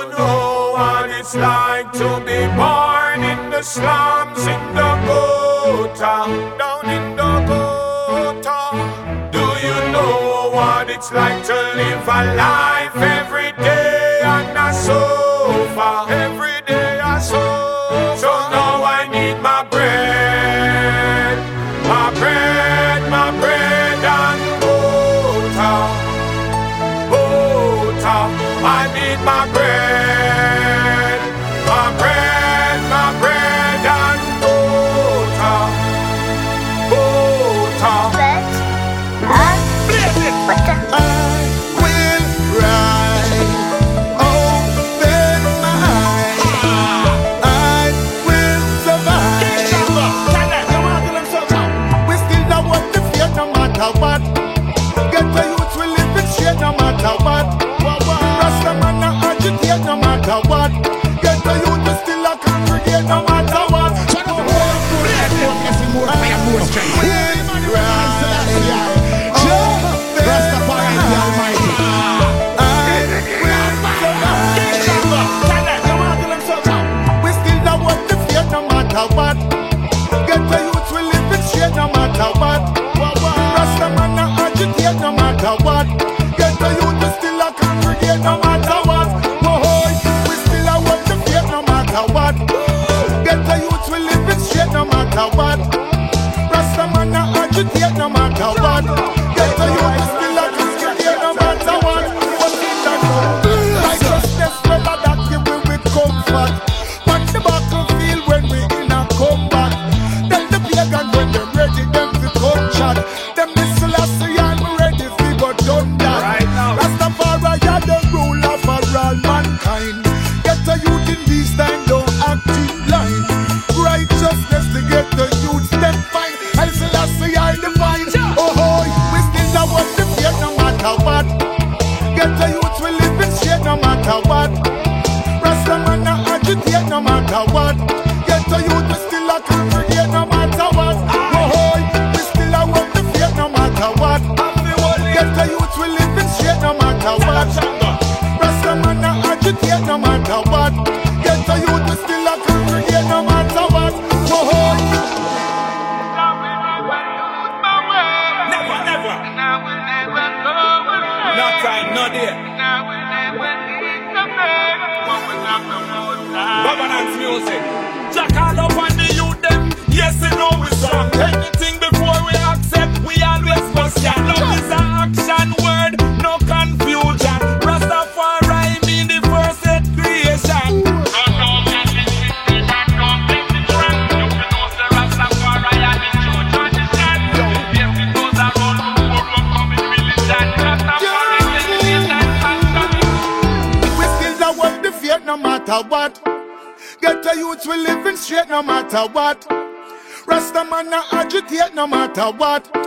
you know what it's like to be born in the slums in Dakota, down in Dakota? Do you know what it's like to live a life? what?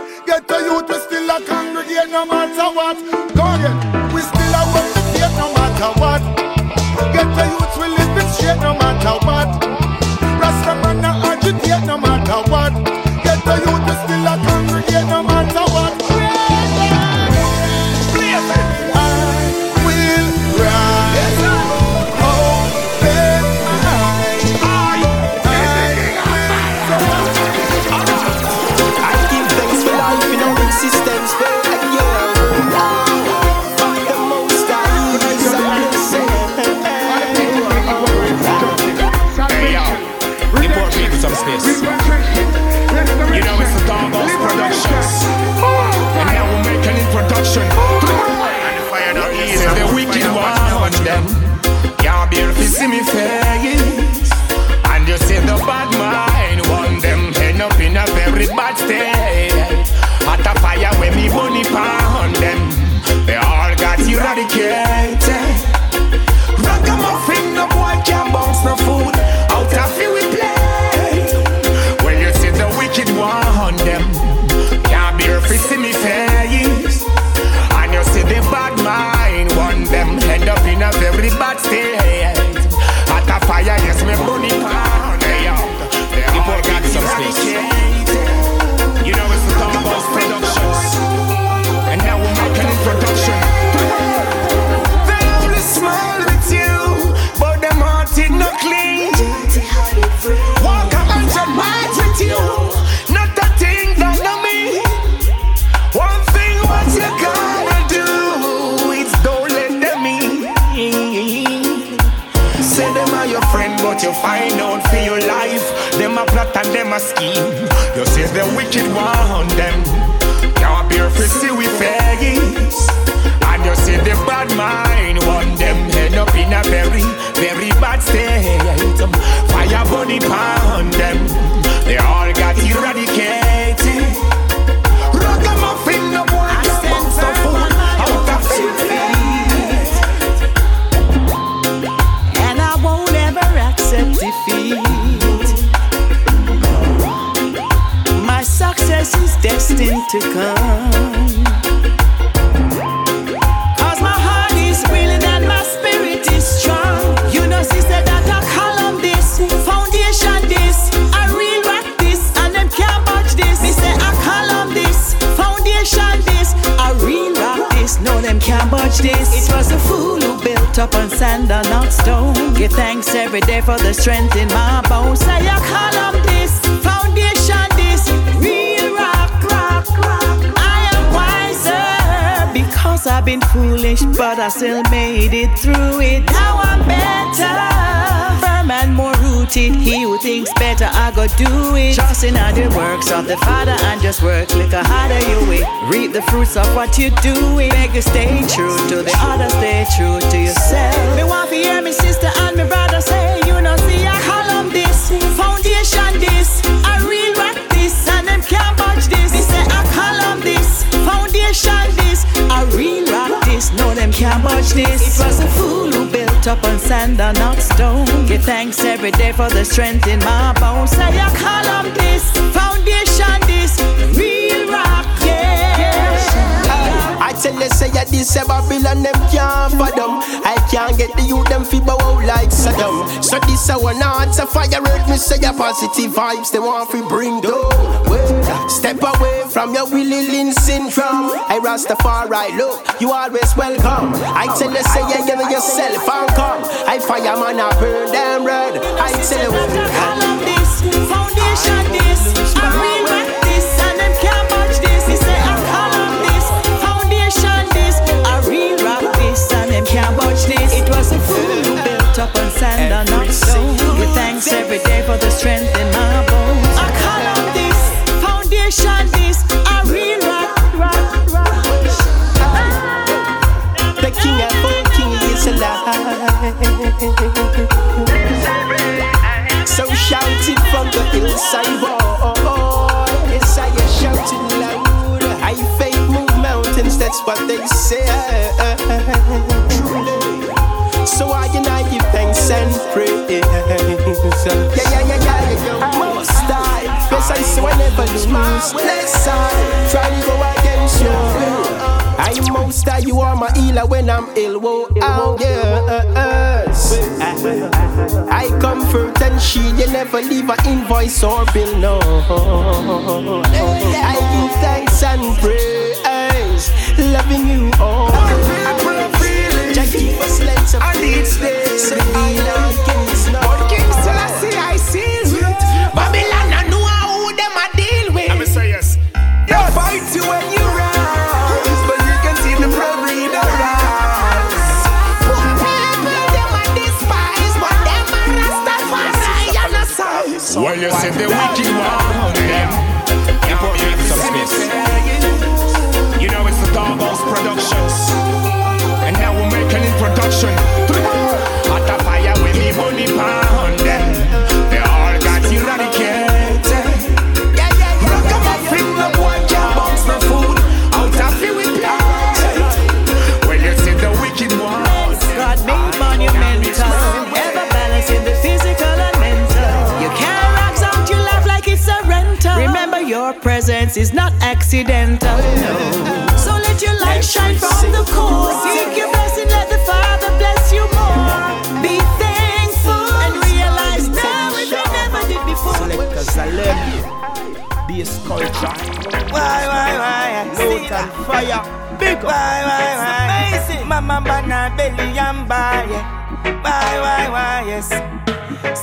yeah, yeah. And them a scheme. You see the wicked one them. Can't bear to see we face. And you see the bad mind want them head up in a very, very bad state. Fire bunny pound them. They all got eradicated. Ragamuffin, no boy, can so fool out of feet. And I won't ever accept defeat. Destined to come. Cause my heart is willing and my spirit is strong. You know, sister, that I column this, foundation this, I real rock this, and them can't budge this. Me say I column this, foundation this, I real rock this, no them can't budge this. It was a fool who built up on sand and not stone. Give thanks every day for the strength in my bones. Say I column this, foundation I've been foolish, but I still made it through it. Now I'm better, firm and more rooted. He who thinks better, I go do it. Trusting on the works of the Father and just work like a harder you way. Reap the fruits of what you doing. Beg you stay true to the other, stay true to yourself. Me want to hear me sister and me brother say, you know, see I column this, foundation this, I real rock this, and them can't budge this. Me say I column this, foundation this, I real them can't budge this. It was a fool who built up on sand and not stone. Give thanks every day for the strength in my bones. Say I column this, foundation this, real rock. I tell you, say yeah, this a Babylon, them can't fathom. I can't get the youth, them fi bow out like Saddam. So this a one hearts a fire earth, me say yeah, positive vibes, they want fi bring down. Step away from your Willie Lynch syndrome. I Rastafari, look, you always welcome. I tell you, say yeah, give yourself and come. I fireman, I burn them red. I tell you, foundation this, I real strength I try to go against you. I'm most high, you are my healer when I'm ill. Whoa, oh, yes. I comfort and shield, you never leave an invoice or bill, no. I give thanks and praise, loving you all. I put a you see the wicked one, them. You put me some space. You know it's the Doghouse Productions. And now we'll make an introduction to the world. Hot a fire with me money pound is not accidental. No. So let your light shine from the core. Seek your blessing, let the Father bless you more. Be thankful and realize now if you never did before. Selectors Salem, bass culture, Why, why, why? note and fire. Big up. Why, why, why? Amazing. Mama banana belly and buy. Why, why, why, yes.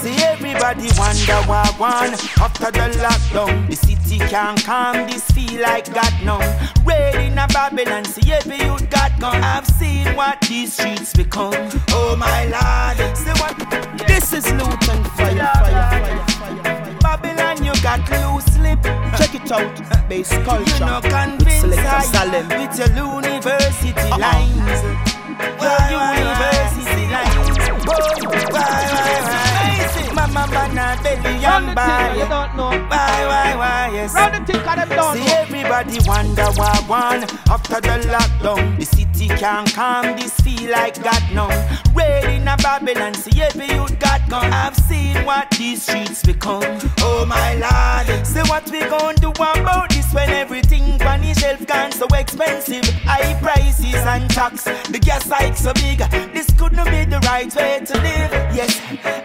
See everybody wonder why one after the lockdown the city can't calm. This feel like God now. Raid in a Babylon, see every youth got gone. I've seen what these streets become. Oh my lord, see what? Yeah. This is loot and fire, fire, fire, fire, Babylon, you got loose slip. Check it out, bass culture. You know convince with, I, with your university uh-uh. lines. Your why, university why, why, lines. Why, why, why? Mama, banana, belly, and buy. You don't know. Why, why, why, yes. Run the thing, them don't See, everybody wonder why one. After the lockdown, the city can't calm. This feel like God none. Raid in a Babylon, see every youth got gone. I've seen what these streets become. Oh my lord, say what we gonna do about this when everything on the shelf gone so expensive. High prices and tax, the gas hike so big. This couldn't be the right way to live. Yes,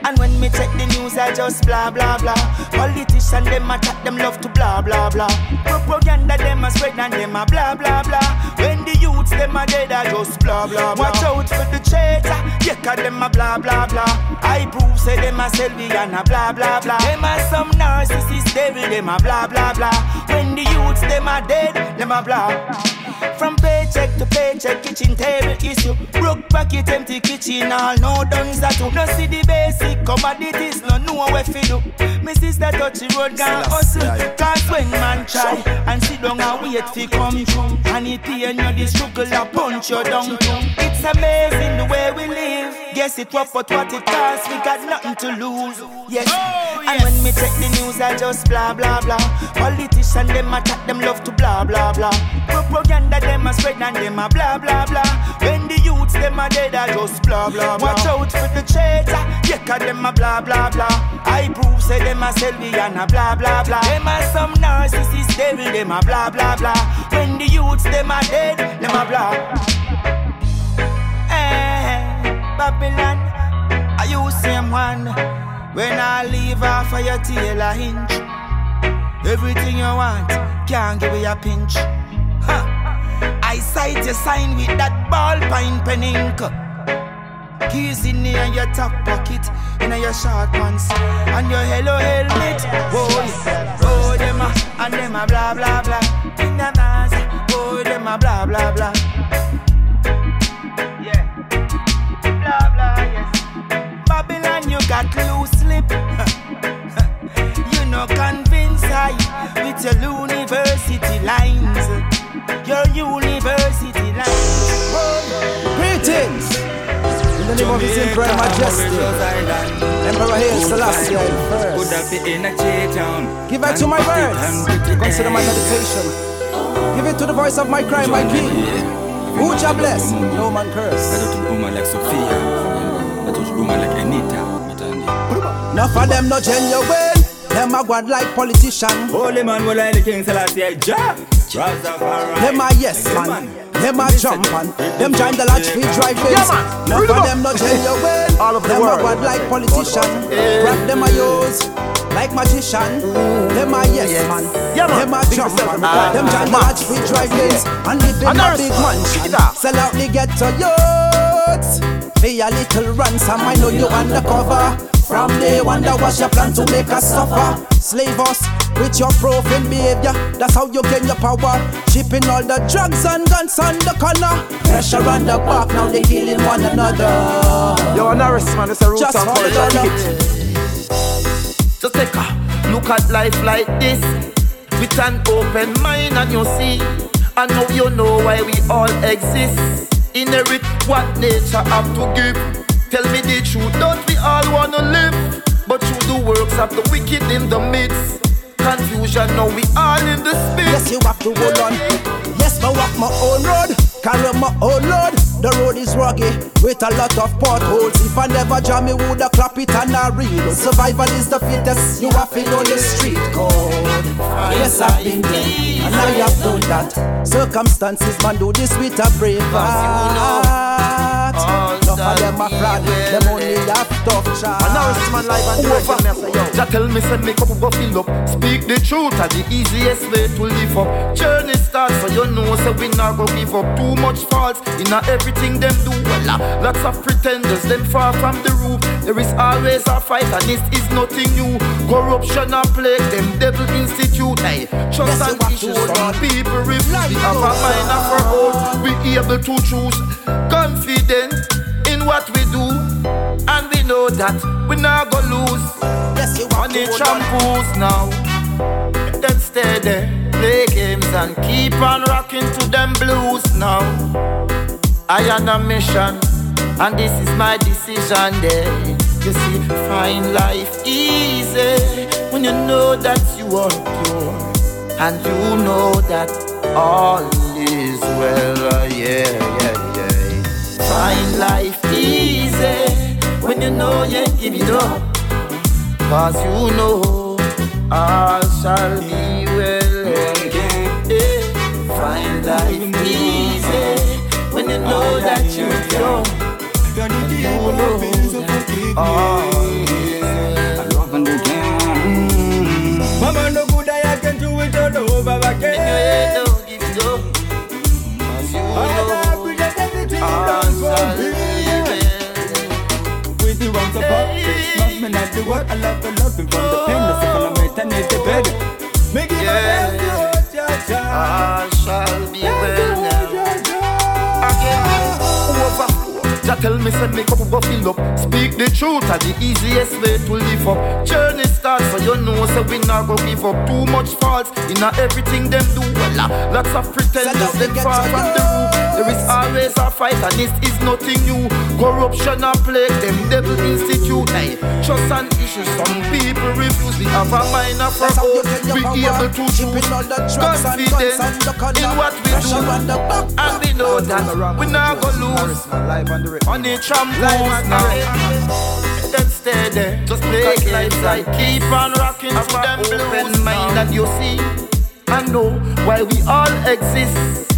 and when me check the news, I just blah blah blah. Politicians them attack them love to blah blah blah. Propaganda them a spread and them a blah blah blah. When the youths them a dead, I just blah blah blah. Watch out for the traitor, yeah, cause them a blah blah blah. I prove say them a selfie and a blah blah blah. Them a some narcissist devil, them a blah blah blah. When the youths them a dead, them a blah. From paycheck to paycheck, kitchen table issue. Broke pocket, empty kitchen, all no done that too. No see the basic commodities, no know what fi do. Me sister touch the road, gone hustle. Cause when man try and sit down and wait fi come and it pain you the struggle a punch you down. It's amazing the way we live. Guess it what but what it costs. We got nothing to lose. Yes. And when me check the news, I just blah blah blah. Politicians them attack them love to blah blah blah. Propaganda them a spread and them a blah blah blah. When the youths them a dead, I just blah blah blah. Watch out for the traitor, yeah, cause them a blah blah blah. I prove say them a selfie and a blah blah blah. Them a some narcissist devil, them a blah blah blah. When the youths them a dead, them a blah. Eh, Babylon, are you same one? When I leave off of your tail a hinge, everything you want can't give you a pinch. Huh. I sight your sign with that ballpoint pen ink. Keys in near your top pocket, in your short pants, and your hello helmet. Oh, yeah. oh, them a, and them a blah blah blah. In the mass, oh, them a blah blah blah. Yeah, blah blah yes. Babylon, you got loose slip. you know convince I with your university lines, your university lines. Greetings in the name of His Imperial Majesty, Emperor Haile Selassie first. Give it to my words, consider my meditation. Give it to the voice of my cry, my king. Who shall bless, no man curse. I don't woman like Sophia, I don't woman like Anita. Enough of them no genuine. Them a god like politician. Holy man, will I the king Selassie, eh, Jah. Them a yes man. Them a jump on, them join the large feet drive ways. None of them not genuine. All of them a bad like politician. Grab them a use like magician. Them a yes man. Them a jump on, ah, them join the large feet drive ways. And live in a big mansion. Sell out the ghetto youths. Be a little ransom, I know you undercover. From day one, that was your plan to make us suffer. Slave us with your profane behavior. That's how you gain your power. Shipping all the drugs and guns on the corner. Pressure on the back, now they killing one another. Yo, Norris, man, it's a root Just for it. Just take a look at life like this. With an open mind, and you see. I know you know why we all exist. Inherit what nature have to give. Tell me the truth, don't we all wanna live? But through the works of the wicked in the midst confusion, now we all in the space. Yes, you have to hold on. Yes, I walk my own road, carry my own load. The road is rugged with a lot of potholes. If I never jam, me woulda clap it and I read. Survival is the fittest. You have to know the street code. Yes, I've been there and I have done that. Circumstances man do this with a brave heart. Enough of them a fraud, them only have tough chat. And now it's man live and direct. Just tell me, send me cup go fill up. Speak the truth, and the easiest way to live up. Journey starts, so you know, so we not go give up. Too much faults in everything them do. Well, uh, lots of pretenders, them far from the roof. There is always a fight, and this is nothing new. Corruption a plague, them devil institute. Hey, trust yes, and issues from people refuse. We have a mind of our own, we able to choose. Confident in what we do, and we know that we not go lose. Yes, you want Money shampoos now. Them stay there, play games and keep on rocking to them blues now. I am a mission, and this is my decision. There, you see, find life easy when you know that you are pure, and you know that all is well. Yeah, yeah, yeah. Find life when you know you give it up, cause you know all shall be well. Yeah. Find life easy when you know that you're young. You know that all is well. Mama no good, I can do it all over again. With the wrongs love me not the word. I love the loving from the pain. The second I met, I need the bed. Make it Yeah. yeah. cha cha. all shall be well now. Again, overflow. Jah tell me send me cup go fill up. Speak the truth are the easiest way to live up. Journey starts so you know so we not go give up. Too much faults in everything them do. Well, ah, lots of pretenders them far from the roof. There is always a fight and this is nothing new. Corruption a plague them devil institute. Hey, trust and issues some people refuse. We have a mind of our own. We able to choose. Confident in what we do. And we know that we not go lose. On the trampoline now. Then stay there, just play games and keep on rocking to them blues mind and you see. I know why we all exist.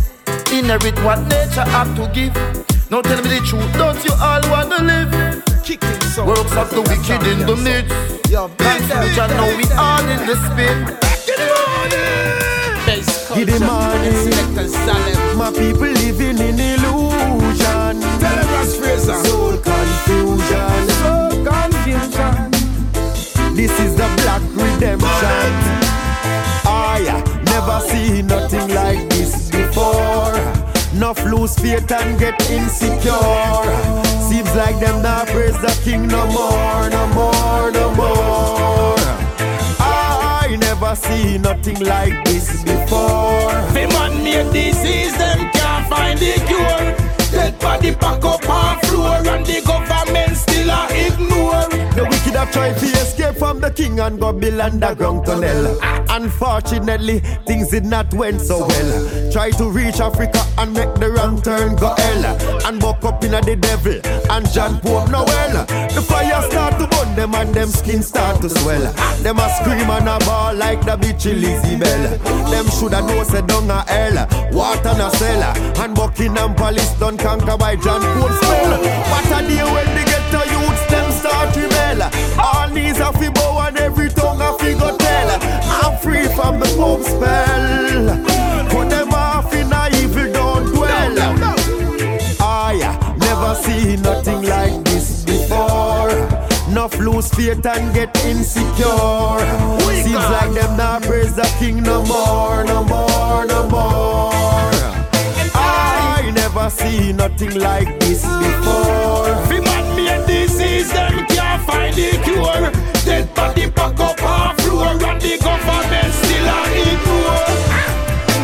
Inherit what nature have to give. Now tell me the truth, don't you all wanna live? Works of the wicked in the midst. Big future, now we all in the spin. Give the money. My people living in illusion. Soul confusion. Soul confusion. This is the black redemption. I never see nothing like this before. Enough lose faith and get insecure. Seems like them not praise the king no more, no more, no more. I never see nothing like this before. The man made disease, them can't find the cure. Dead body pack up on floor and the government. Have tried to escape from the king and go build underground tunnel. Unfortunately, things did not went so well. Try to reach Africa and make the wrong turn go hell. And buck up in the devil and John Pope Noel. The fire start to burn them and them skin start to swell. Them a scream and a ball like the bitch Lizzie Bell. Them shoulda know say down a hell, water na cellar. And Buckingham Palace done conquer by John Pope spell. What a day when the ghetto youths them start rebel. All knees a fi bow and every tongue a fi go tell. I'm free from the Pope spell. Put them off in a evil don't dwell. I never see nothing like this before. Enough lose faith and get insecure. Seems like them not praise the king no more, no more, no more. I never see nothing like this before. The man made disease, them find the cure. Dead body pack up on floor and the government still a ignore.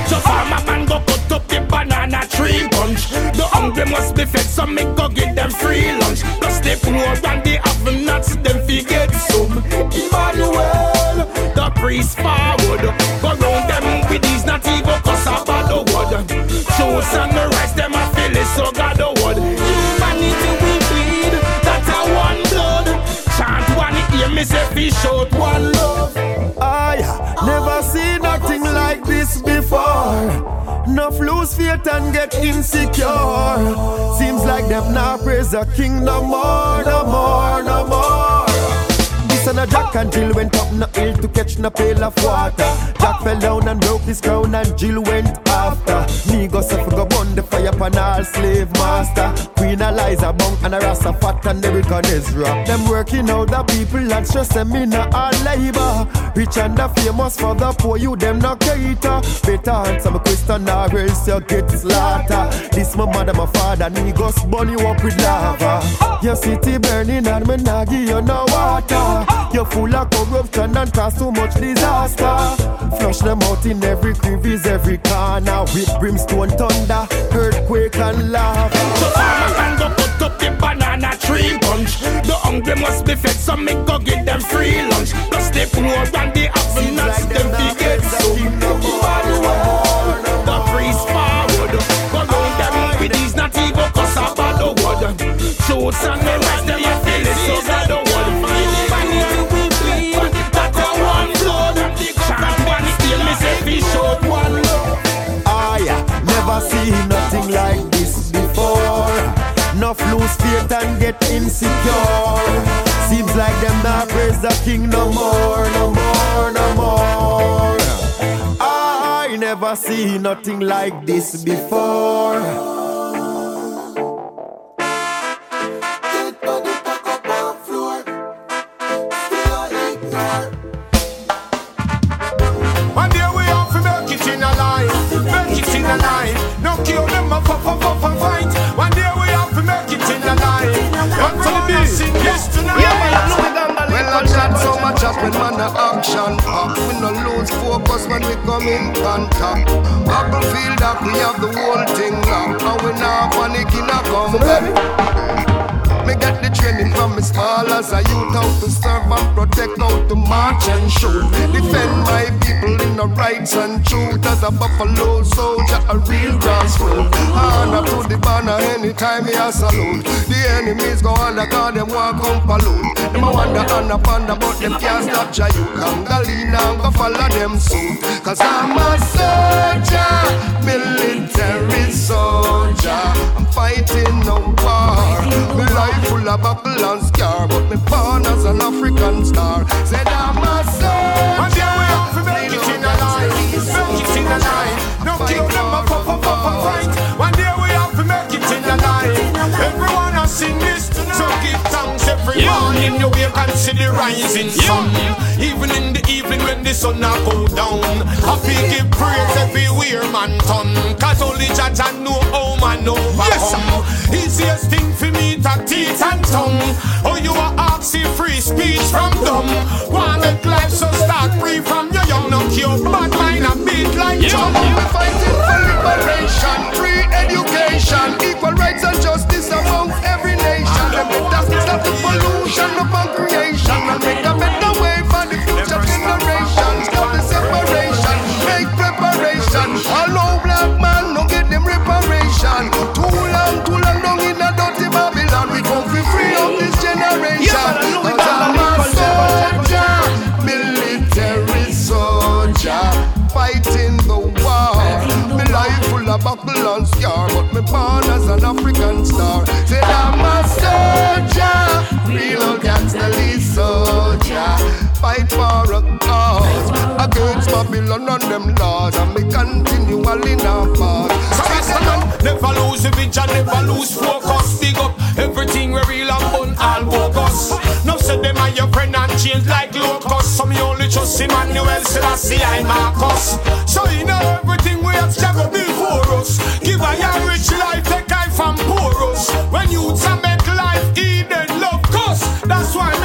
So farmer man go cut up the banana tree bunch. The hungry must be fed, so me go give them free lunch. Cause the poor and the have faith and get insecure. Seems like them now praise the king no more, no more, no more. This and a Jack and Jill went up no hill to catch no pail of water. Jack fell down and broke his crown and Jill went after. Me go suffer go burn the fire upon all slave master. Queen Eliza Bunk and a Rasta Fat and Erica Ezra. Them working out the people and stress them in a all labor. Rich and the famous for the poor, you them no cater. Better answer my question or else you get slaughter. This my mother, my father, me go burn you up with lava. Your city burning and me nah give you no water. You're full of corruption and cause so much disaster. Flush them out in every crevice, every corner. With brimstone, thunder, earthquake and lava. So farmer can go cut up the banana tree bunch. The hungry must be fed, so me go give them free lunch. Cause they poor and the apple nuts, them fi get so. The priest forward, go round ah. them with these not even cause of bad wood. Shoots and the rest them a feel it so bad. That never seen nothing like this before. Enough lose faith and get insecure. Seems like them not praise the king no more, no more, no more. I never seen nothing like this before. Action pop. We no lose focus when we come in contact. Apple feel that we have the whole thing locked, and we not panic in a comeback. From me small as a youth How to serve and protect, how to march and shoot. Defend my people in the rights and truth. As a buffalo soldier, a real grassroots. Honor to the banner anytime me a salute. The enemies go under cause them want come pollute. Them a wonder and a ponder but them can't stop ya. You can go lean and go follow them soon Cause I'm a soldier, military soldier fighting no war Me life full of buckle and scar But me born as an African star Said I'm a soldier One day we have to make it in a line, make it in a line. No kill them up, up, up, up and fight. One day we have to make it in a line. Everyone a sing this tonight. So give thanks every morning. You wake and see the rising sun. Even in the evening when the sun a go down. Happy give praise everywhere man turn. Cause only judge and know how man overcome. Easiest thing for me to teeth and tongue. Oh, you are asking free speech from them. Want make life so start free from your young. No cure bad mind and beat like drum. We're fighting for liberation, free education, equal rights and justice pollution upon creation and make a better way for the future generations. Stop the separation, make preparation. Hello, black man, no get them reparation. Too long, too long, down in a dirty Babylon. We come for free of this generation. Cause I'm a soldier, military soldier, fighting the war. Me life full of buckle and scar, but me born as an Babylon and them laws, and me continually in our path. Never lose the vision, never lose focus. Big up everything we real and bun all bogus. No say them are your friend and change like locusts. Some you only trust Emmanuel Selassie I Marcus. So you know everything we have struggled before us. Give a young rich life, take I from porous. When you make life Eden love cause. That's why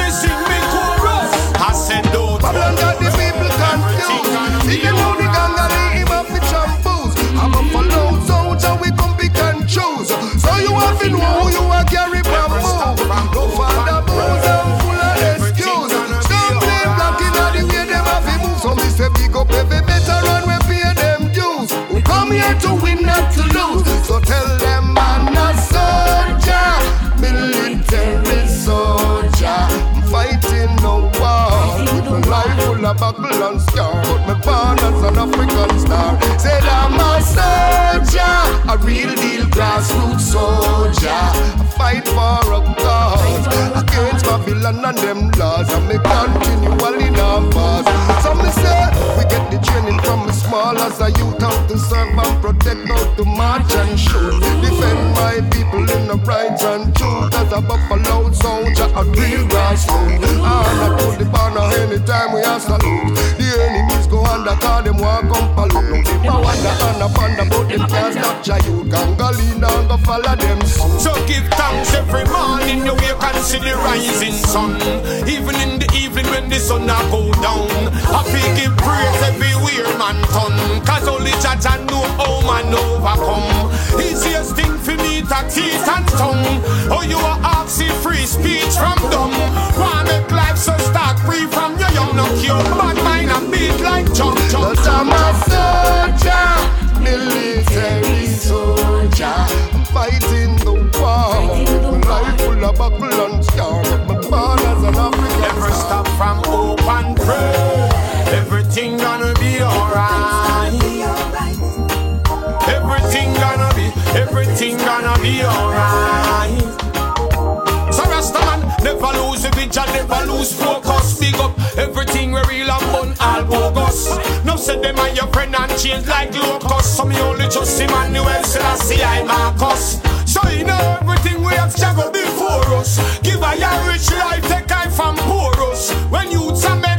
So tell them I'm a soldier, military soldier. Fighting no war. With my life full of buckle and scar. But me born as an African star. Said I'm a soldier, a real deal grassroots soldier. I fight for a cause against Babylon and them laws. And me continually pause. So me say we get the training from me small as a youth how to serve and protect, how to march and shoot. Defend my people in the rights and truth as a buffalo soldier, a real grassroots. Honor to the banner anytime we are salute. The enemies under, call them walk come pollute. No, they bow under and up under, but them can't stop youth. Gangalina go follow them soon. So give thanks every morning you wake and see the rising sun. Even in the evening when the sun a go down. Feel give praise everywhere man turn. Cause only judge and know how man overcome. Easiest thing for me to teeth and tongue. Oh, you are asking free speech from them. Wanna make life so stark free from your young, no cure. Bad mind and beat like jump, jump. But I'm a soldier, military soldier. I'm fighting the war. My life full of buckle and scar, but my born as an African. Never stop from hope and pray. Everything gonna be alright. Everything gonna be, everything gonna be alright. So Rastaman, never lose vision, never lose focus. Big up everything we real and fun, all bogus. No say them are your friend and change like locusts. So me only just see Manuel Selassie, I Marcus. So you know everything we have struggled before us. Give a your rich life, take I from porous. When you a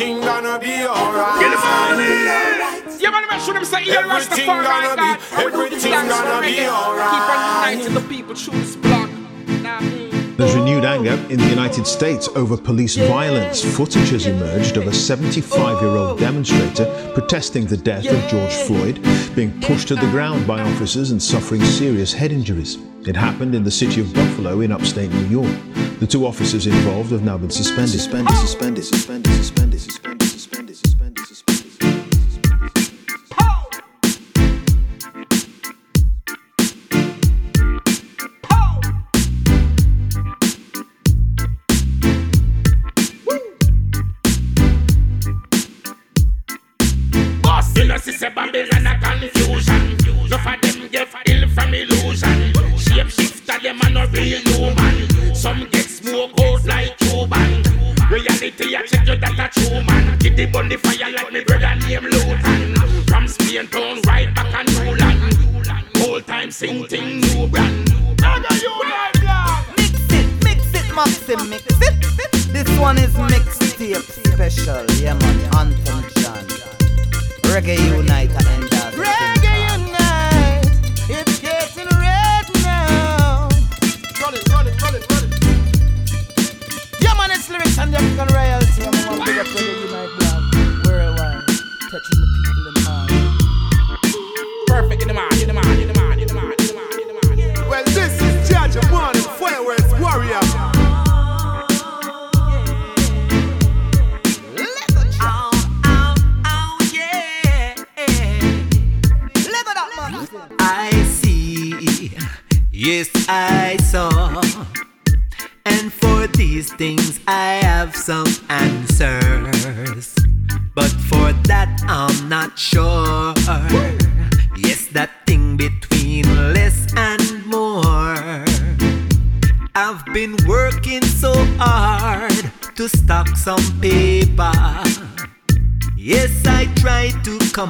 Everything gonna be alright. Get the family. Yeah, man, make sure them say, yeah, Everything Rastafari, gonna be- God. How we do everything gonna be alright. Keep on uniting the people through this block. Nah. There's renewed anger in the United States over police violence. Footage has emerged of a 75 year old demonstrator protesting the death of George Floyd, being pushed to the ground by officers and suffering serious head injuries. It happened in the city of Buffalo in upstate New York. The two officers involved have now been suspended, suspended, suspended, suspended, suspended, suspended,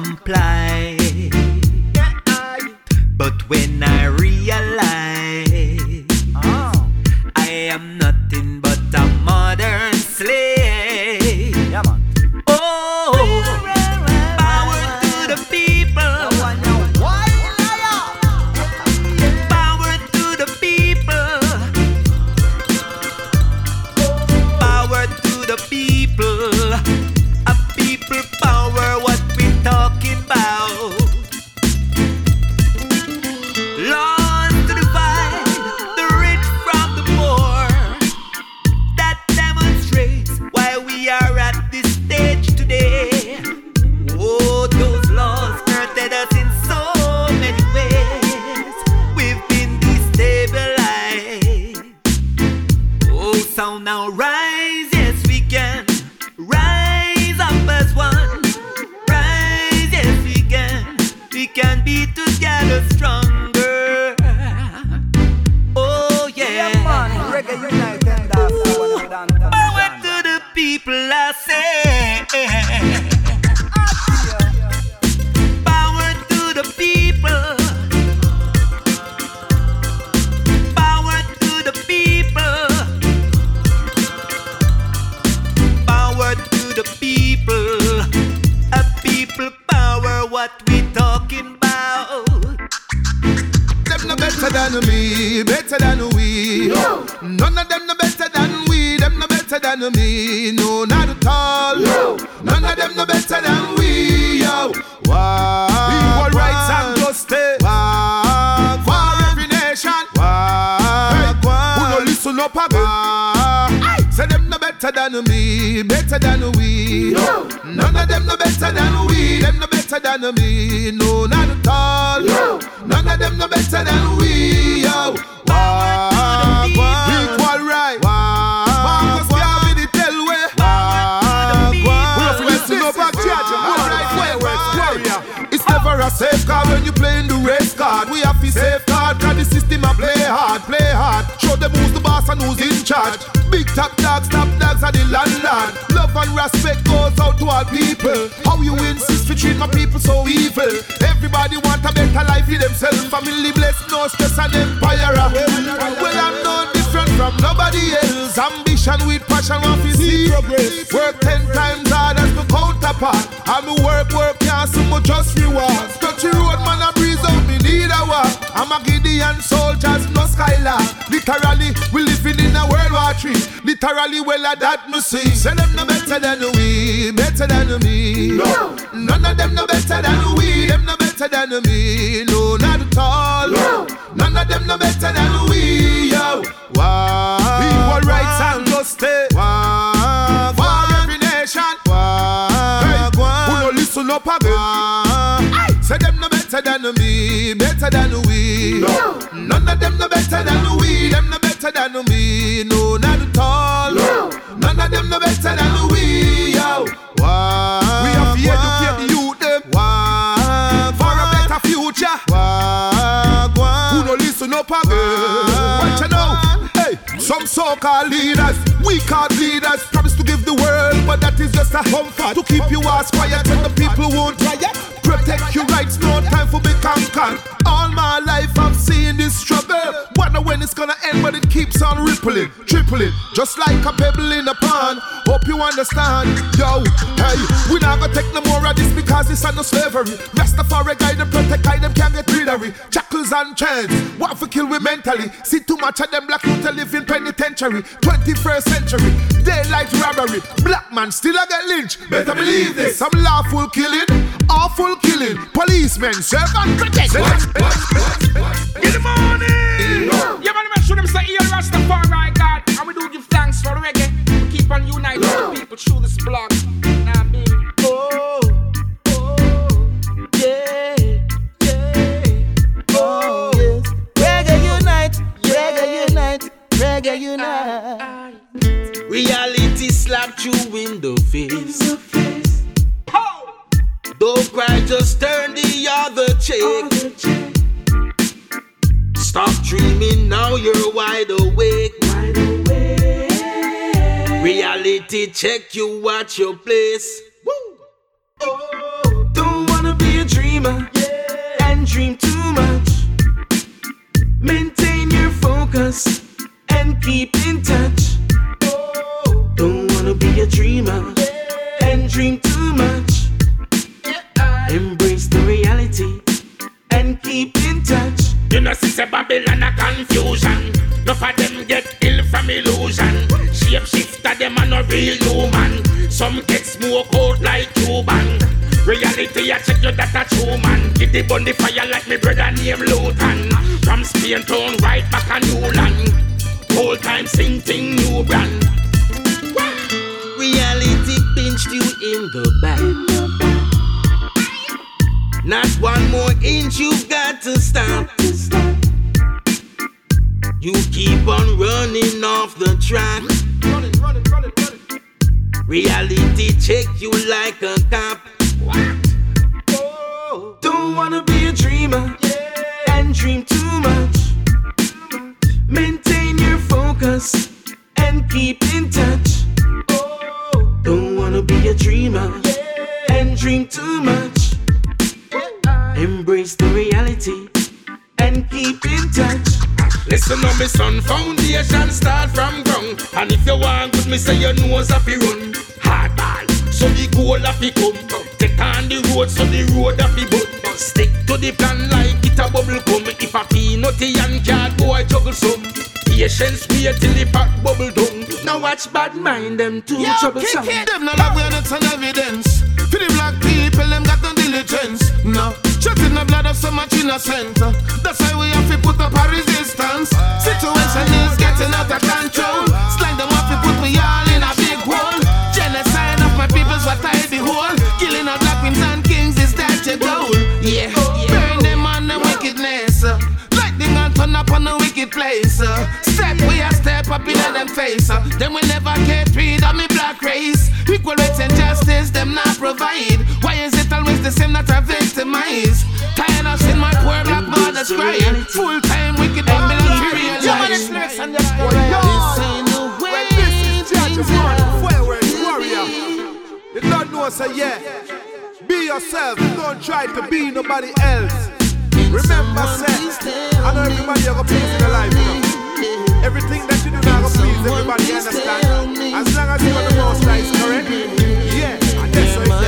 comply. But when I realize than better than we. No. None of them no better than we, them no better than me. No, not at all. No. None of them no better than we. Yo. Wow. Equal right. Wow. Marcus Garvey, the tell way. Wow. We have to listen up and judge. Warrior. It's never a safe card when you playing the race card. We have to safeguard, cause the system a play hard, play hard. Show them who's the boss and who's in charge. Big top dogs, top dogs are the landlord. Love and respect goes out to all people. How you insist to treat my people so evil? Everybody want a better life for themselves. Family blessed, no stress and empire. Well, I'm no different from nobody else. Ambition with passion, want to see progress. Work ten times harder to counterpart. I'm a work, work, can't see my just reward. Touchy road, man, I breeze out, need a walk. I'm a Gideon soldiers, no skylar. Literally, we living in a World War Three. Literally, well, I that me see. Say them no better than we, better than me. No. None of them no better than we, them no better than me. No, not at all. No. None of them no better than we, yo. Wow. Equal rights and justice. Wow. Than me, better than we. No. None of them no better than we, them no better than me. No, not at all. No. None of them no better than we, yo. Wow. We have to educate the youth them. Wow. For a better future. Wow. Who no listen up again? What you know? Hey, some so-called leaders, we called leaders, promise to give the world, but that is just a comfort to keep you as quiet when the people won't riot. Protect your rights, no time for be conquered. All my life I've seen this struggle. Wonder when it's gonna end, but it keeps on rippling, tripling, just like a pebble in a pond. Hope you understand, yo. Hey, we not gonna take no more of this because it's no slavery. Rastafari guide them, protect guide them, can't get rid of it. Shackles and chains, what for kill we mentally? See too much of them black people live in penitentiary. 21st century, daylight robbery. Black man still a get lynched. Better believe this. Some lawful killing, awful killing. Policemen serve and protect. In the morning. Yeah, man, make sure them say, "Yo, Rastafari, God," and we do give thanks for the reggae. We keep on uniting the people through this block. Nah, me. Oh, oh, yeah, yeah, oh, yes. Reggae unite, reggae unite, reggae unite. Reality slapped you in the face. Don't cry, just turn the other cheek. Stop dreaming, now you're wide awake. Reality check you at your place. Don't wanna be a dreamer and dream too much. Maintain your focus and keep in touch. Touch. You know, see, Babylon a confusion. Enough of them get ill from illusion. Shape shifter, them are no real human. Some get smoke out like Cuban. Reality, I check you that a true man. Get the bun the fire like me brother named Luton. From Spain town right back a new land. Whole time sing thing new brand. Reality pinched you in the back. Not one more inch, you've got to stop. You keep on running off the track. Reality check you like a cop. Don't wanna be a dreamer and dream too much. Maintain So now me son foundation start from ground. And if you want good, me say your nose up run. Hardball, so the goal up come. Take on the road, so the road up but Stick to the plan like it a bubble come. If a peanutty and card boy juggle some. Patience wait till the pot bubble down. Now watch bad mind them too Yo, troublesome. Kick it. Them no love where that's an evidence. For the black people, them got no diligence. No, shutting the blood of so much innocent. That's why we have to put up a resistance. Situation is getting out of control. Slang them up, we put me all in a big hole. Genocide of my people's what I behold. Killing of black queens and kings is that your goal? Yeah, burn them on the wickedness. Lightning and turn upon the wicked place. Uh. Step, we a step up in them face. Uh. Then will never get rid of me black race. Equal rights and justice, them not provide. Why is it always the same that I victimize? Tired of seeing my poor black mother's crying. Full time wicked Babylon to realize. You man is next and just go right. This is Judge Warrior. You don't know, say so yeah. Be yourself, don't try to be nobody else. Remember, say, I know everybody ever please in their life, you know. Everything that you do now gonna please everybody, understand? As long as you're the most life, correct? Yeah, I guess so.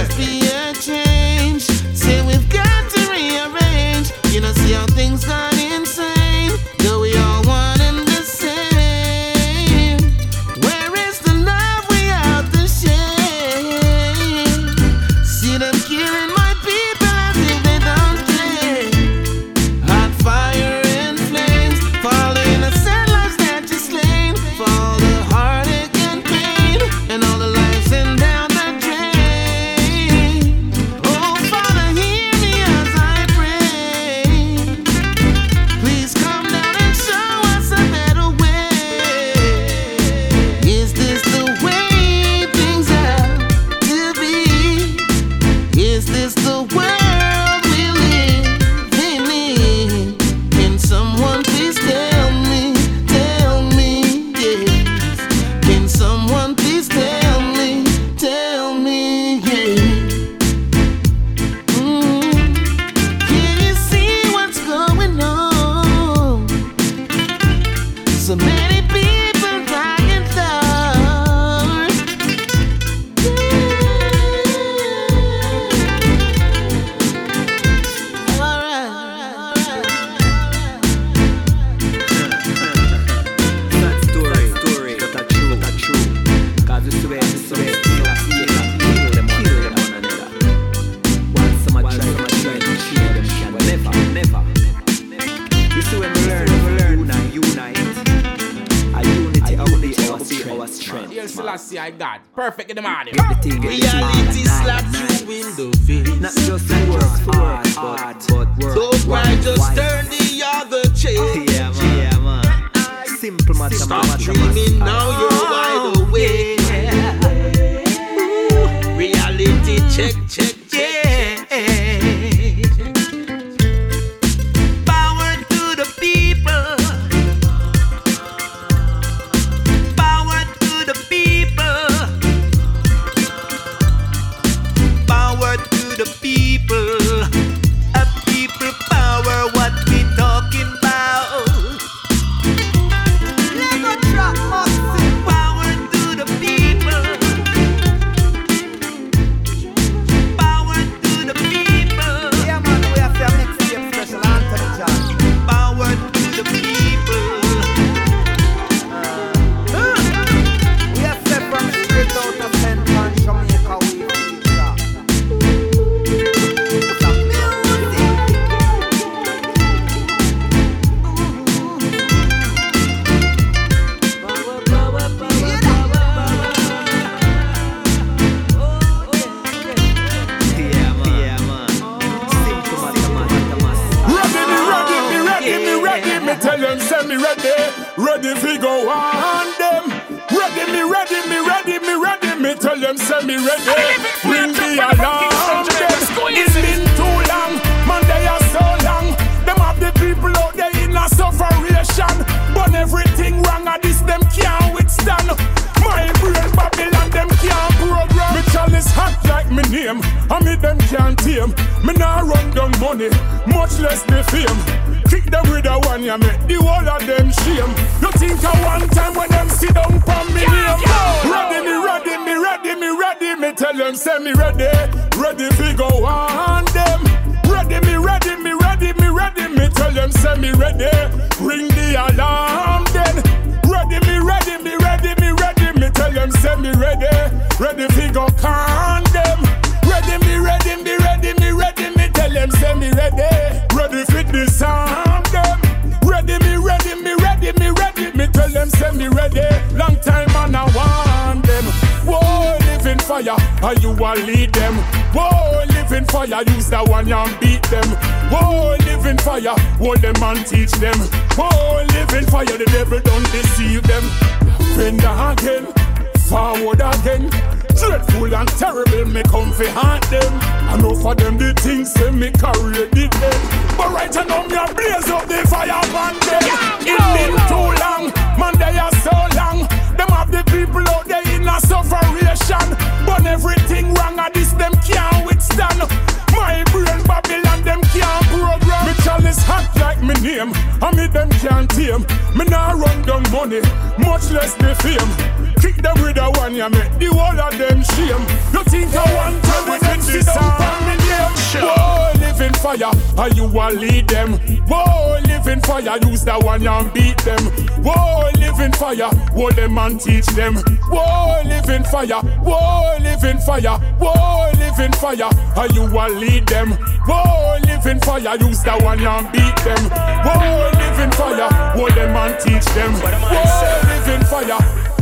Ring the alarm then. Ready me, ready me, ready me, ready me. Tell them, send me ready, ready fi go con them. Ready me, ready me, ready me, ready me. Tell them, send me ready, ready fit song them. Ready me, ready me, ready me, ready me. Tell them, send me ready. Long time and I want them. Whoa, living fire, and you will lead them. Whoa, living fire, use that one and beat them. Whoa, living fire, hold them and teach them. Whoa, living fire, the devil don't deceive them. Bend again, forward again. Dreadful and terrible, me come fi haunt them. I know for them the things say me carry the dead. But right now me a blaze up the fire on them. It been too long, man they are so long. Them have the people out in a sufferation. But everything wrong at this them can't withstand. My brain Babylon them can't program. Me chalice hot like me name, and me them can't tame. Me nah run down money, much less the fame. Kick them with a one, you make the whole of them shame. You think I want time when them sit down on me name? Whoa, living fire, and you will lead them. Whoa, living fire, use that one and beat them. Whoa, living fire, hold them and teach them. Whoa, living fire, whoa, living fire, whoa, living fire, and you will lead them. Whoa, living fire, use that one and beat them. Whoa, living fire, hold them and teach them. Whoa, living fire.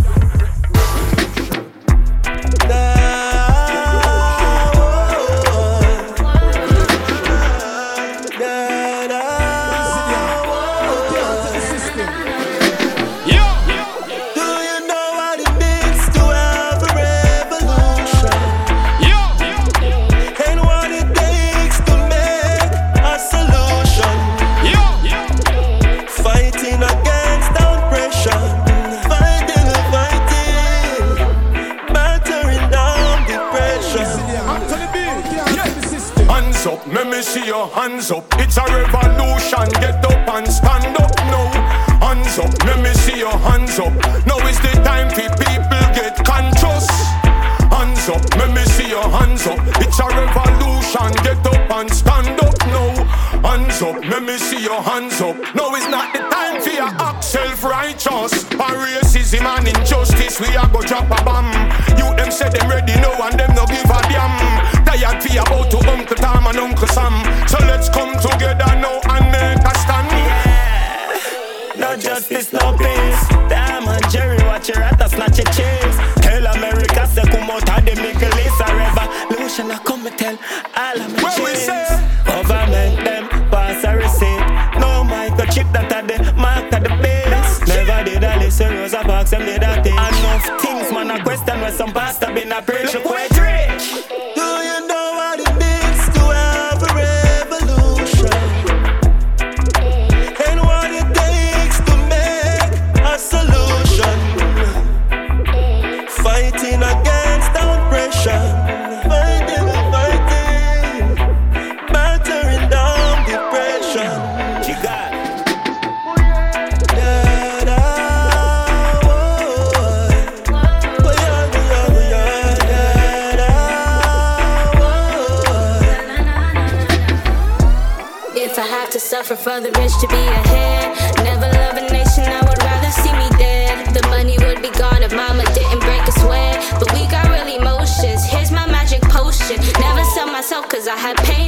I had pain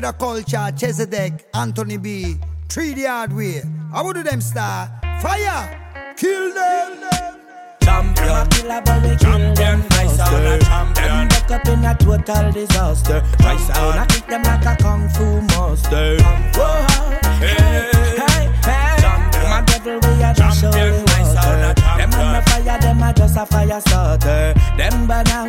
Brother Culture, Chezidek, Anthony B, 3D Hardware. How would do them star? Fire! Kill them! Champion, champion, my sound a champion. Them back up in a total disaster. My sound I kick them like a kung fu master. Whoa, hey, hey, hey. Champion, my devil we a just show the water. Them on the fire, them a just a fire starter. Them burn out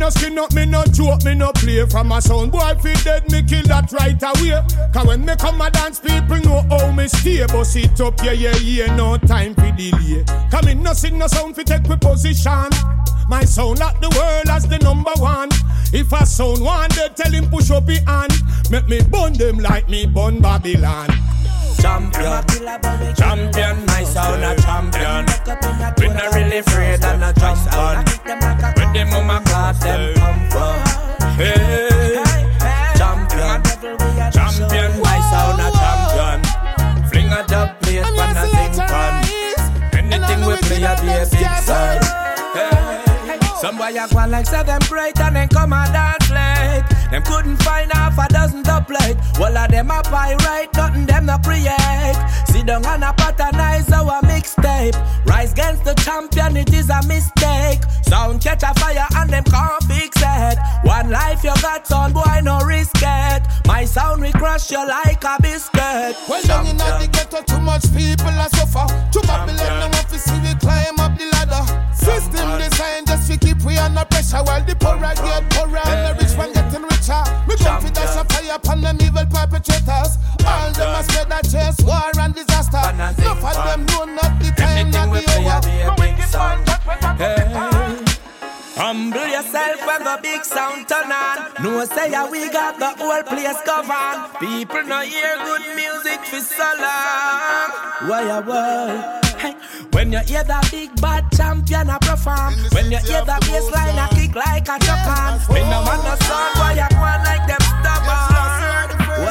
no skin up, me no joke, me no play from a sound boy fi dead, me kill that right away. Cause when me come a dance, people know how me stay. Bust it up, yeah, yeah, yeah, no time fi delay. Come in, no sing, no sound fi take we position. My sound like the world as the number one. If a sound one, they tell him push up his hand. Make me burn them like me burn Babylon. Champion, champion, my sound a champion. We not really afraid of no jump on. With them mama class them come from. Hey, champion, champion, my sound a champion. Fling a dub plate when a thing fun. Anything we play a be a big sound. Hey. Some boy a go like say them great and then come and dance. Them couldn't find half a dozen plate. All of them a pyrite, nothing them no create. Sit down and a patternise our mixtape. Rise against the champion, it is a mistake. Sound catch a fire and them can't fix it. One life you got, son boy, no risk it. My sound we crush you like a biscuit. Well, down in the ghetto, too much people are suffer. To Babylon, we see we climb up the ladder. System design just to keep we under pressure while the poor get poorer and the upon them evil perpetrators. All them a spread a chase, war and disaster. Enough of them know not the time, not the hour. No wicked man, that's when Hey. Humble yourself when the big sound turn on. No say ya we got the whole place covered. People no hear good music for so long. Why ya why? Hey, when you hear the big bad champion a perform, when you hear the bass line a kick like a chuck Me no want no sound why ya go like them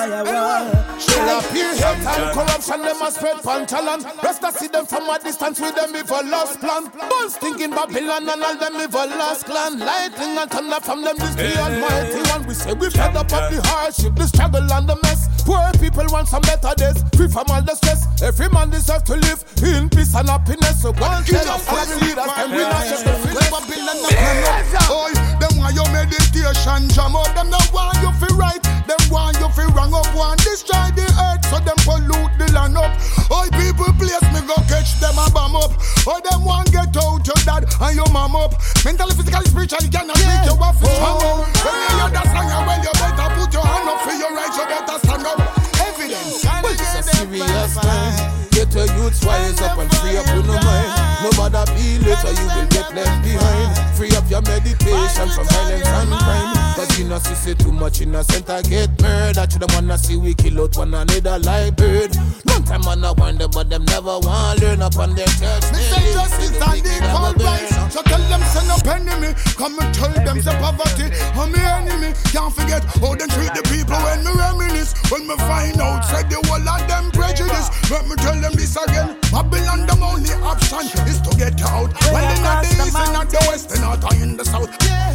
ya up here, hate and corruption, them a spread pan talent. Rest I see them from a distance with them before lost plan. Bulls thinking Babylon and all them before lost clan. Lightning and thunder from them, this the almighty one. We say we fed up of the hardship, the struggle and the mess. Poor people want some better days, free from all the stress. Every man deserve to live in peace and happiness. So go and tell us the leaders, and we not just Babylon and plan up. Them want your meditation, jam up. Them don't want you feel right. Them want you feel wrong up. Want destroy the earth, so them pollute the land up. Oi, people, place me go catch them and bomb up. Oi, them want get out your dad and your mom up. Mentally, physically, spiritually, cannot yeah. you off with oh. When you hear that song, well, you better put your hand up for your right, you better stand up. Evidence, well, it's a serious time. Get your youths wise up and free up your mind. No matter be later, you will get left behind. Free up your meditation from violence and crime. Cause you know, see, say too much innocent, I get murdered. To them wanna see we kill out one another like bird. Long time I wonder, but them never want learn up on their church. Mr. Justice and the call. So tell them send up enemy. Come and tell them say poverty. I'm the enemy. Can't forget how they treat the people when me reminisce. When me find out, said the whole of them prejudice. Let me tell them this again. Babylon, the only option is to get out. Well, in the east, not the west, and not in the south.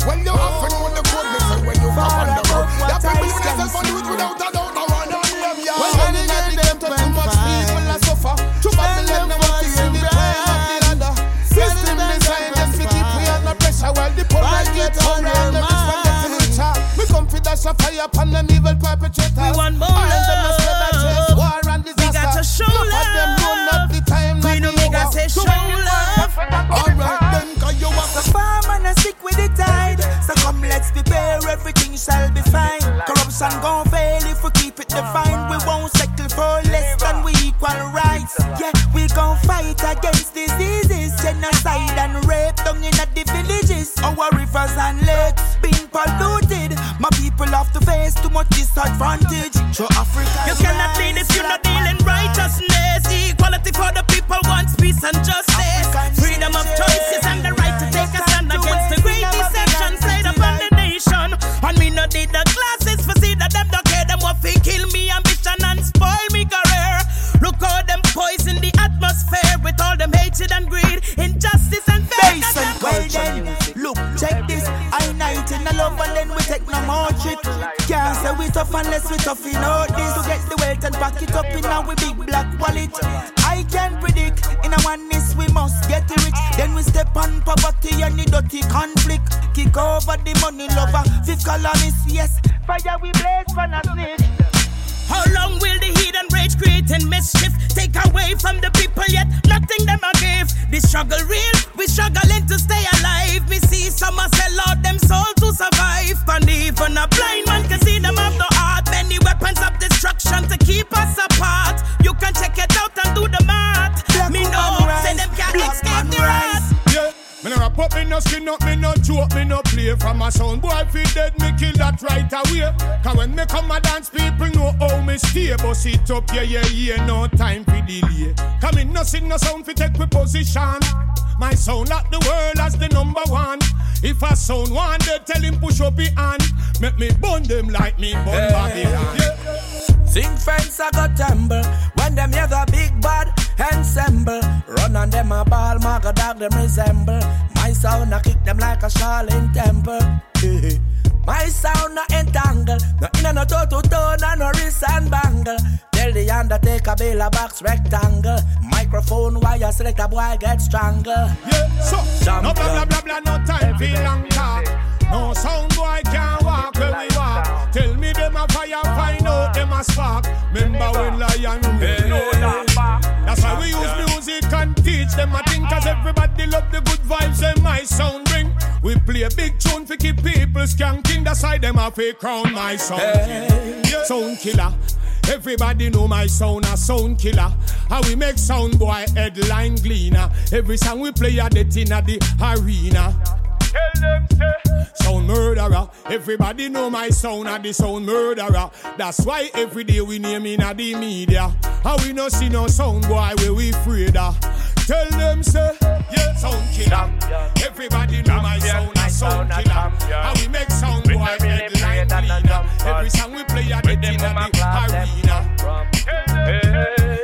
Well, you have to know the code, me say when you come on the road. That people yourself and do it without a doubt. I want to them, yeah. Well, when in the ghetto, too much people are suffer. To Babylon, the one is in the climb of the ladder. System design just to keep we under pressure while the poor get hungry and the rich one getting richer. We come for dash a fire upon them evil perpetrators. We want more them everything shall be fine. Corruption gon' fail if we keep it defined. We won't settle for less than we equal rights. Yeah, we gon' fight against diseases, genocide and rape down in the villages. Our rivers and lakes being polluted. My people have to face too much disadvantage. So Africa, You cannot lead me come a dance, people know how me stay Bust it up, yeah, yeah, yeah, no time fi delay Come in, no sing, no sound fi take we position My sound lock the world as the number one If a sound one, they tell him push up his hand Make me burn them like me burn Babylon yeah. Sing fence I got tumble when them hear the big bad ensemble. Run on them a ball, mark a dog them resemble. My sound I kick them like a Shaolin temple. My sound not entangle, no in no toe to toe, no no wrist and bangle. Tell the undertaker build a box rectangle. Microphone wire select a boy get strangled. Yeah, so no blah blah blah blah, no time for long talk. No sound boy can't walk where we walk. Tell me them a fire, find out them a spark. Remember when lion hey. know that That's why we use music and teach them a thing. Cause everybody love the good vibes and my sound bring. We play a big tune for keep people skanking. That's why them a fake crown my sound hey. yeah. Sound killer. Everybody know my sound a sound killer. How we make sound boy headline gleaner. Every song we play at the in the arena. Tell them say Sound murderer. Everybody know my sound at the sound murderer. That's why every day we name in the media. How we no see no sound boy where we afraid of. Tell them say yeah sound killer. Everybody know my sound a sound killer. How we make sound boy headline gleaner. Every song we play at the in the arena.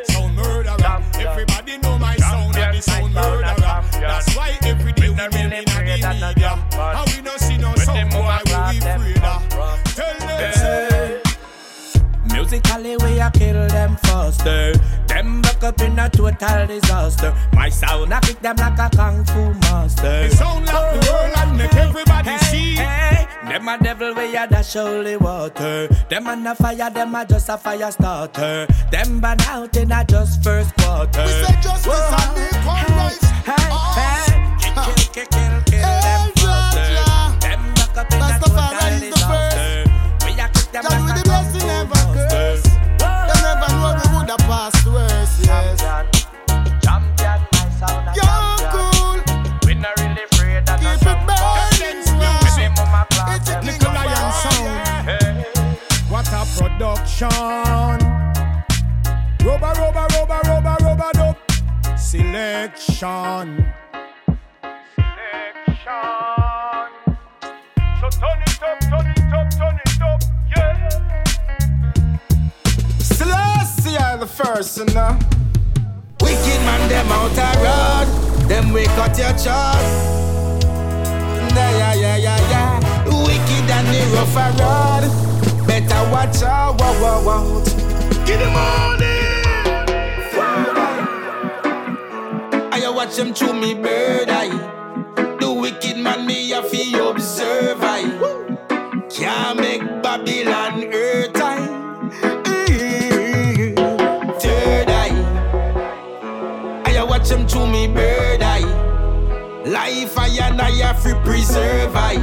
Sound murderer. Everybody know my sound at the sound murderer. That's why every day we name at the media. How we no see no sound boy we afraid of. Tell them say. Musically we a kill them faster. Them back up in a total disaster. My sound I kick them like a kung fu master. It sound like the world and make everybody hey, see. Hey, them a devil we a dash holy water. Them a no fire, them a just a fire starter. Them burn out in a just first quarter. We say justice and equal rights. Hey, hey, ah. kill, kill, kill, kill worse, yes. Champion, my sound a champion. cool, We not really afraid no keep it burning, With right. them on my class, It's a king Lion sound. What a production. Rubber, rubber, rubber, rubber, dub. Selection. Selection. First, you know. Wicked man, them out a road. Them we cut your chart. Yeah, yeah, yeah, yeah, yeah. Wicked and the rough a road. Better watch out, wow, wow, wow. Give them money. I watch them chew me bird eye. The wicked man me a fi Life I and I have to preserve I.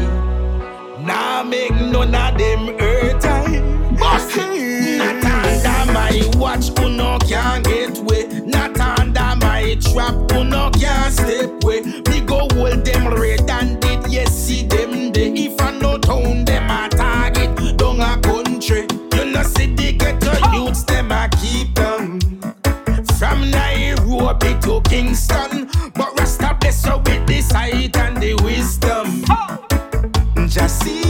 Now make none of them hurt I. Bust it. Not under my watch, who no can get way. Not under my trap, who no can step way. Me go hold them red and did yes see them day. If I no town them a target, down a country. You know see the ghetto youths them a keep them. From Nairobi to Kingston, with the sight and the wisdom. Oh. Just see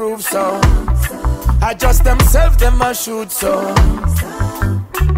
prove so. Adjust themselves, them a shoot so.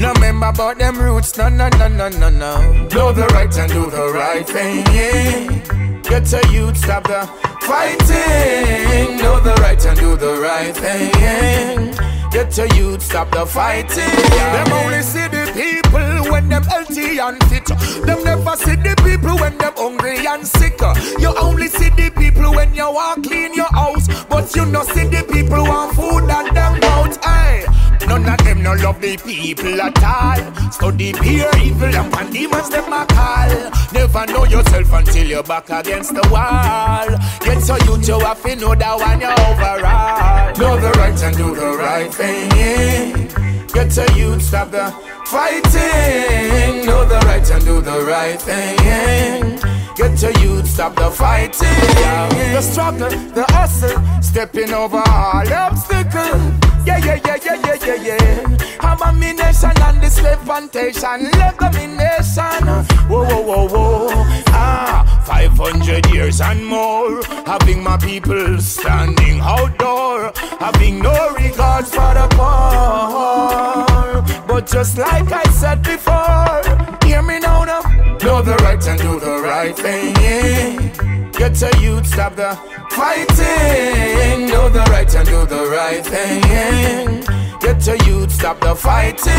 No member about them roots, no, no, no, no, no, no. Do the right and do the right thing, yeah. Get a youth, stop the fighting. Do the right and do the right thing, yeah. Get a youth, stop the fighting. Yeah. Them only see the people when them healthy and fit. Them never see the people when them hungry and sick. You only see the people when you walk clean your house, but you not see the people want food and them mouth. Eh? Aye. None of them no love the people at all. Study pure evil and pan demons them a call. Never know yourself until you're back against the wall. Get so you two have to know that one you're overall. Know the right and do the right thing. Get so you stop the fighting. Know the right and do the right thing. Get to youth, stop the fighting. The struggle, the hustle, stepping over all obstacles. Yeah, yeah, yeah, yeah, yeah, yeah, yeah. I'm a me nation and the slave plantation. Left them in nation. Whoa, whoa, whoa, whoa. Ah, 500 years and more. Having my people standing outdoor. Having no regards for the poor. But just like I said before, hear me now, now. Know the right and do the right thing. Get a youth, stop the fighting. Know the right and do the right thing. Get a youth, stop the fighting.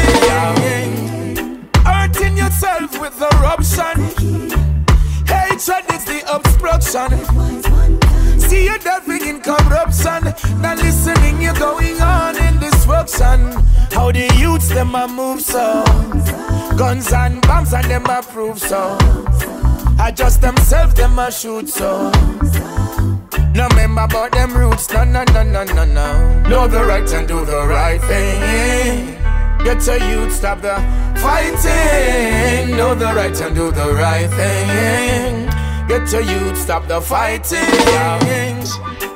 Hurting yourself with corruption. Hatred is the obstruction. See you delving in corruption. Not listening, you're going on in destruction. How the youths them a move so. Guns and bombs and them a prove so. Adjust themselves, them a shoot so. No member about them roots, no, no, no, no, no, no. Know the right and do the right thing. Get a youth, stop the fighting. Know the right and do the right thing. Get a youth, stop the fighting.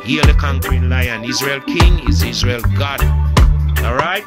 Hear the conquering lion, Israel king is Israel God. All right?